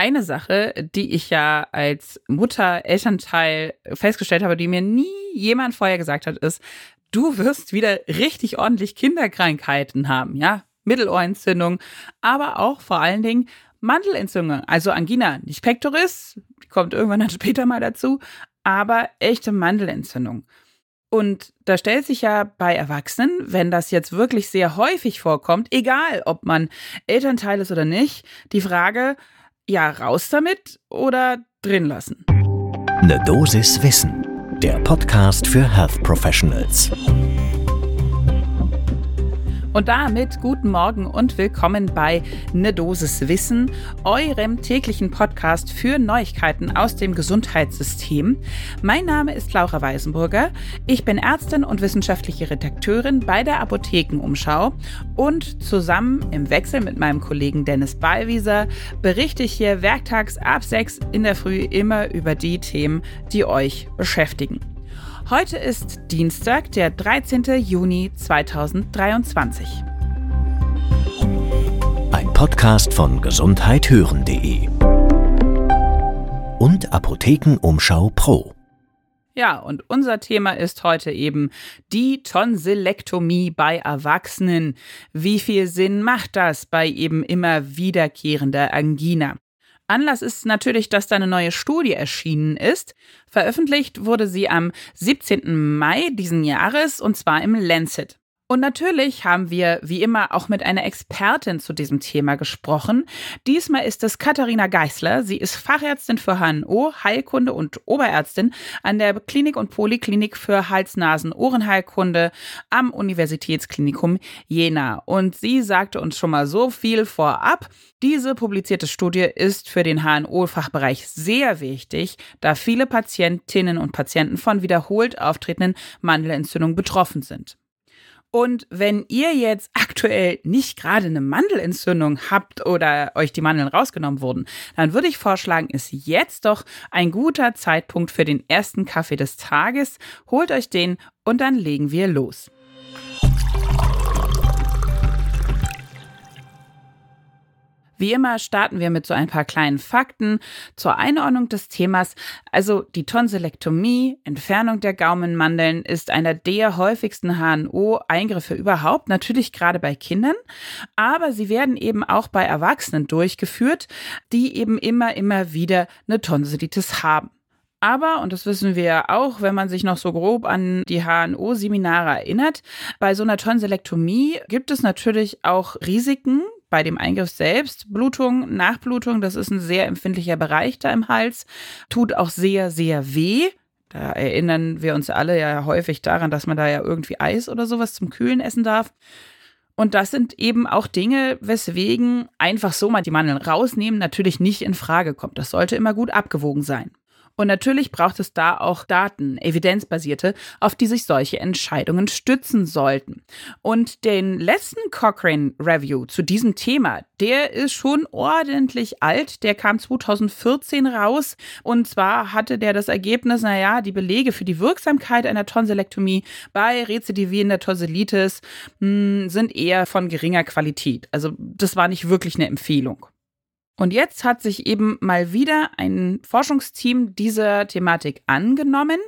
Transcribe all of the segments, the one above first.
eine Sache, die ich ja als Mutter, Elternteil festgestellt habe, die mir nie jemand vorher gesagt hat, ist, du wirst wieder richtig ordentlich Kinderkrankheiten haben, ja? Mittelohrentzündung, aber auch vor allen Dingen Mandelentzündung, also Angina, nicht Pectoris, die kommt irgendwann dann später mal dazu, aber echte Mandelentzündung. Und da stellt sich ja bei Erwachsenen, wenn das jetzt wirklich sehr häufig vorkommt, egal ob man Elternteil ist oder nicht, die Frage, ja, raus damit oder drin lassen. Eine Dosis Wissen, der Podcast für Health Professionals. Und damit guten Morgen und willkommen bei Ne Dosis Wissen, eurem täglichen Podcast für Neuigkeiten aus dem Gesundheitssystem. Mein Name ist Laura Weisenburger. Ich bin Ärztin und wissenschaftliche Redakteurin bei der Apothekenumschau und zusammen im Wechsel mit meinem Kollegen Dennis Ballwieser berichte ich hier werktags ab 6 in der Früh immer über die Themen, die euch beschäftigen. Heute ist Dienstag, der 13. Juni 2023. Ein Podcast von gesundheithören.de und Apothekenumschau Pro. Ja, und unser Thema ist heute eben die Tonsillektomie bei Erwachsenen. Wie viel Sinn macht das bei eben immer wiederkehrender Angina? Anlass ist natürlich, dass da eine neue Studie erschienen ist. Veröffentlicht wurde sie am 17. Mai diesen Jahres und zwar im Lancet. Und natürlich haben wir wie immer auch mit einer Expertin zu diesem Thema gesprochen. Diesmal ist es Katharina Geißler. Sie ist Fachärztin für HNO, Heilkunde und Oberärztin an der Klinik und Poliklinik für Hals-Nasen-Ohrenheilkunde am Universitätsklinikum Jena. Und sie sagte uns schon mal so viel vorab. Diese publizierte Studie ist für den HNO-Fachbereich sehr wichtig, da viele Patientinnen und Patienten von wiederholt auftretenden Mandelentzündungen betroffen sind. Und wenn ihr jetzt aktuell nicht gerade eine Mandelentzündung habt oder euch die Mandeln rausgenommen wurden, dann würde ich vorschlagen, ist jetzt doch ein guter Zeitpunkt für den ersten Kaffee des Tages. Holt euch den und dann legen wir los. Wie immer starten wir mit so ein paar kleinen Fakten zur Einordnung des Themas. Also die Tonsillektomie, Entfernung der Gaumenmandeln, ist einer der häufigsten HNO-Eingriffe überhaupt, natürlich gerade bei Kindern, aber sie werden eben auch bei Erwachsenen durchgeführt, die eben immer, immer wieder eine Tonsillitis haben. Aber, und das wissen wir auch, wenn man sich noch so grob an die HNO-Seminare erinnert, bei so einer Tonsillektomie gibt es natürlich auch Risiken, bei dem Eingriff selbst. Blutung, Nachblutung, das ist ein sehr empfindlicher Bereich da im Hals, tut auch sehr, sehr weh. Da erinnern wir uns alle ja häufig daran, dass man da ja irgendwie Eis oder sowas zum Kühlen essen darf. Und das sind eben auch Dinge, weswegen einfach so mal die Mandeln rausnehmen natürlich nicht in Frage kommt. Das sollte immer gut abgewogen sein. Und natürlich braucht es da auch Daten, evidenzbasierte, auf die sich solche Entscheidungen stützen sollten. Und den letzten Cochrane Review zu diesem Thema, der ist schon ordentlich alt. Der kam 2014 raus. Und zwar hatte der das Ergebnis, naja, die Belege für die Wirksamkeit einer Tonsillektomie bei rezidivierender Tonsillitis mh, hm, sind eher von geringer Qualität. Also das war nicht wirklich eine Empfehlung. Und jetzt hat sich eben mal wieder ein Forschungsteam dieser Thematik angenommen.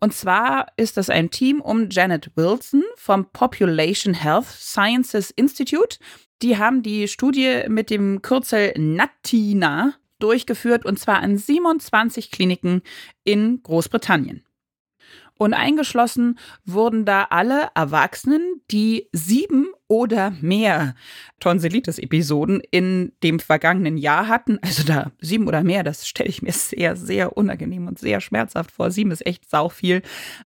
Und zwar ist das ein Team um Janet Wilson vom Population Health Sciences Institute. Die haben die Studie mit dem Kürzel NATINA durchgeführt und zwar an 27 Kliniken in Großbritannien. Und eingeschlossen wurden da alle Erwachsenen, die sieben oder mehr Tonsillitis-Episoden in dem vergangenen Jahr hatten. Also da sieben oder mehr, das stelle ich mir sehr, sehr unangenehm und sehr schmerzhaft vor. Sieben ist echt sau viel.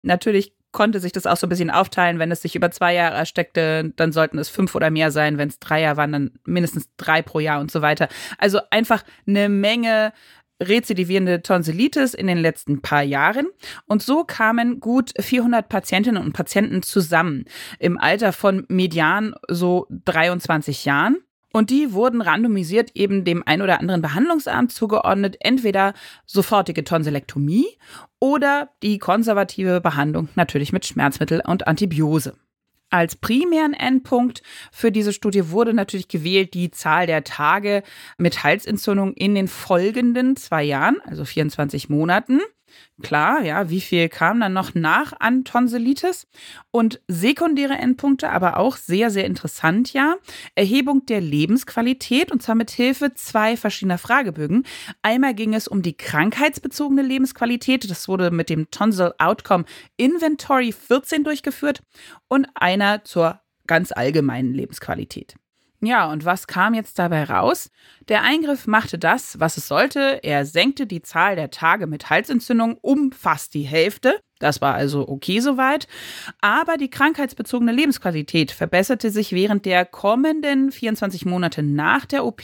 Natürlich konnte sich das auch so ein bisschen aufteilen. Wenn es sich über zwei Jahre ersteckte, dann sollten es fünf oder mehr sein. Wenn es drei Jahre waren, dann mindestens drei pro Jahr und so weiter. Also einfach eine Menge rezidivierende Tonsillitis in den letzten paar Jahren. Und so kamen gut 400 Patientinnen und Patienten zusammen im Alter von median so 23 Jahren. Und die wurden randomisiert eben dem ein oder anderen Behandlungsarm zugeordnet, entweder sofortige Tonsillektomie oder die konservative Behandlung natürlich mit Schmerzmittel und Antibiose. Als primären Endpunkt für diese Studie wurde natürlich gewählt die Zahl der Tage mit Halsentzündung in den folgenden zwei Jahren, also 24 Monaten. Klar, ja, wie viel kam dann noch nach an Tonsillitis? Und sekundäre Endpunkte, aber auch sehr, sehr interessant, ja. Erhebung der Lebensqualität und zwar mit Hilfe zwei verschiedener Fragebögen. Einmal ging es um die krankheitsbezogene Lebensqualität. Das wurde mit dem Tonsil Outcome Inventory 14 durchgeführt und einer zur ganz allgemeinen Lebensqualität. Ja, und was kam jetzt dabei raus? Der Eingriff machte das, was es sollte. Er senkte die Zahl der Tage mit Halsentzündung um fast die Hälfte. Das war also okay soweit. Aber die krankheitsbezogene Lebensqualität verbesserte sich während der kommenden 24 Monate nach der OP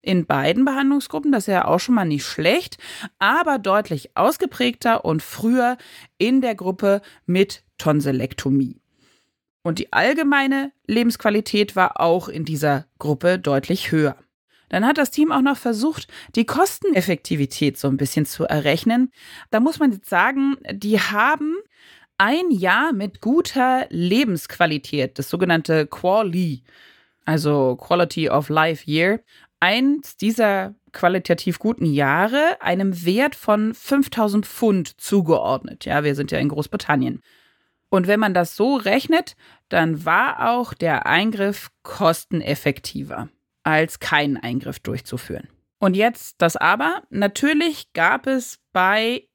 in beiden Behandlungsgruppen. Das ist ja auch schon mal nicht schlecht, aber deutlich ausgeprägter und früher in der Gruppe mit Tonsilektomie. Und die allgemeine Lebensqualität war auch in dieser Gruppe deutlich höher. Dann hat das Team auch noch versucht, die Kosteneffektivität so ein bisschen zu errechnen. Da muss man jetzt sagen, die haben ein Jahr mit guter Lebensqualität, das sogenannte QALY, also Quality of Life Year, eins dieser qualitativ guten Jahre einem Wert von 5000 Pfund zugeordnet. Ja, wir sind ja in Großbritannien. Und wenn man das so rechnet, dann war auch der Eingriff kosteneffektiver, als keinen Eingriff durchzuführen. Und jetzt das Aber. Natürlich gab es bei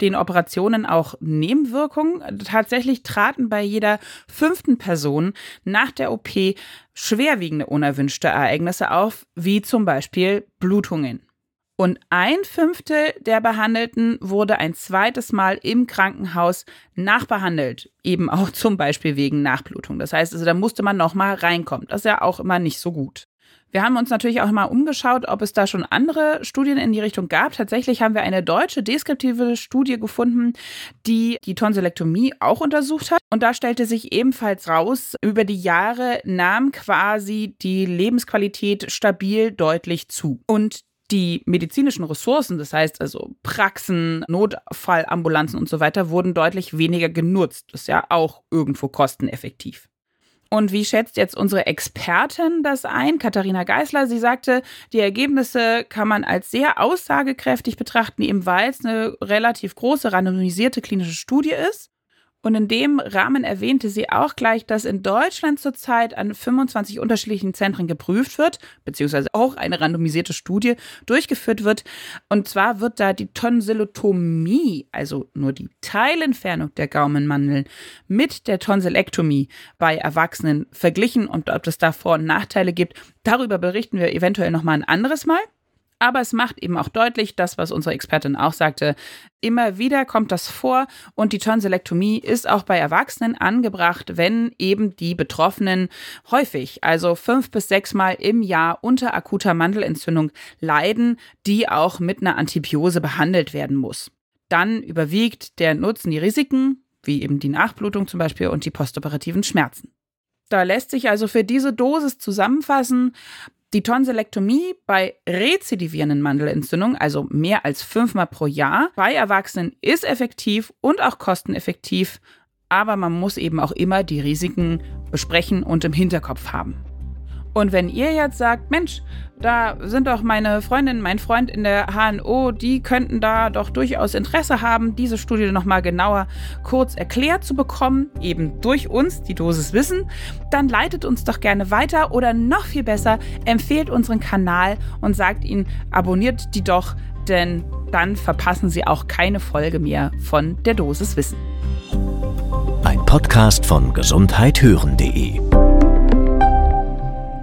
den Operationen auch Nebenwirkungen. Tatsächlich traten bei jeder fünften Person nach der OP schwerwiegende unerwünschte Ereignisse auf, wie zum Beispiel Blutungen. Und ein Fünftel der Behandelten wurde ein zweites Mal im Krankenhaus nachbehandelt, eben auch zum Beispiel wegen Nachblutung. Das heißt, also da musste man nochmal reinkommen. Das ist ja auch immer nicht so gut. Wir haben uns natürlich auch mal umgeschaut, ob es da schon andere Studien in die Richtung gab. Tatsächlich haben wir eine deutsche deskriptive Studie gefunden, die die Tonsilektomie auch untersucht hat. Und da stellte sich ebenfalls raus, über die Jahre nahm quasi die Lebensqualität stabil deutlich zu. Und die medizinischen Ressourcen, das heißt also Praxen, Notfallambulanzen und so weiter, wurden deutlich weniger genutzt. Das ist ja auch irgendwo kosteneffektiv. Und wie schätzt jetzt unsere Expertin das ein, Katharina Geisler? Sie sagte, die Ergebnisse kann man als sehr aussagekräftig betrachten, eben weil es eine relativ große randomisierte klinische Studie ist. Und in dem Rahmen erwähnte sie auch gleich, dass in Deutschland zurzeit an 25 unterschiedlichen Zentren geprüft wird, beziehungsweise auch eine randomisierte Studie durchgeführt wird. Und zwar wird da die Tonsillotomie, also nur die Teilentfernung der Gaumenmandeln, mit der Tonsilektomie bei Erwachsenen verglichen und ob es da Vor- und Nachteile gibt. Darüber berichten wir eventuell nochmal ein anderes Mal. Aber es macht eben auch deutlich, das, was unsere Expertin auch sagte, immer wieder kommt das vor und die Tonsilektomie ist auch bei Erwachsenen angebracht, wenn eben die Betroffenen häufig, also fünf bis sechs Mal im Jahr unter akuter Mandelentzündung leiden, die auch mit einer Antibiose behandelt werden muss. Dann überwiegt der Nutzen die Risiken, wie eben die Nachblutung zum Beispiel und die postoperativen Schmerzen. Da lässt sich also für diese Dosis zusammenfassen, die Tonsilektomie bei rezidivierenden Mandelentzündungen, also mehr als fünfmal pro Jahr, bei Erwachsenen ist effektiv und auch kosteneffektiv, aber man muss eben auch immer die Risiken besprechen und im Hinterkopf haben. Und wenn ihr jetzt sagt, Mensch, da sind doch meine Freundin, mein Freund in der HNO, die könnten da doch durchaus Interesse haben, diese Studie nochmal genauer kurz erklärt zu bekommen, eben durch uns, die Dosis Wissen, dann leitet uns doch gerne weiter oder noch viel besser, empfehlt unseren Kanal und sagt ihnen, abonniert die doch, denn dann verpassen sie auch keine Folge mehr von der Dosis Wissen. Ein Podcast von gesundheithören.de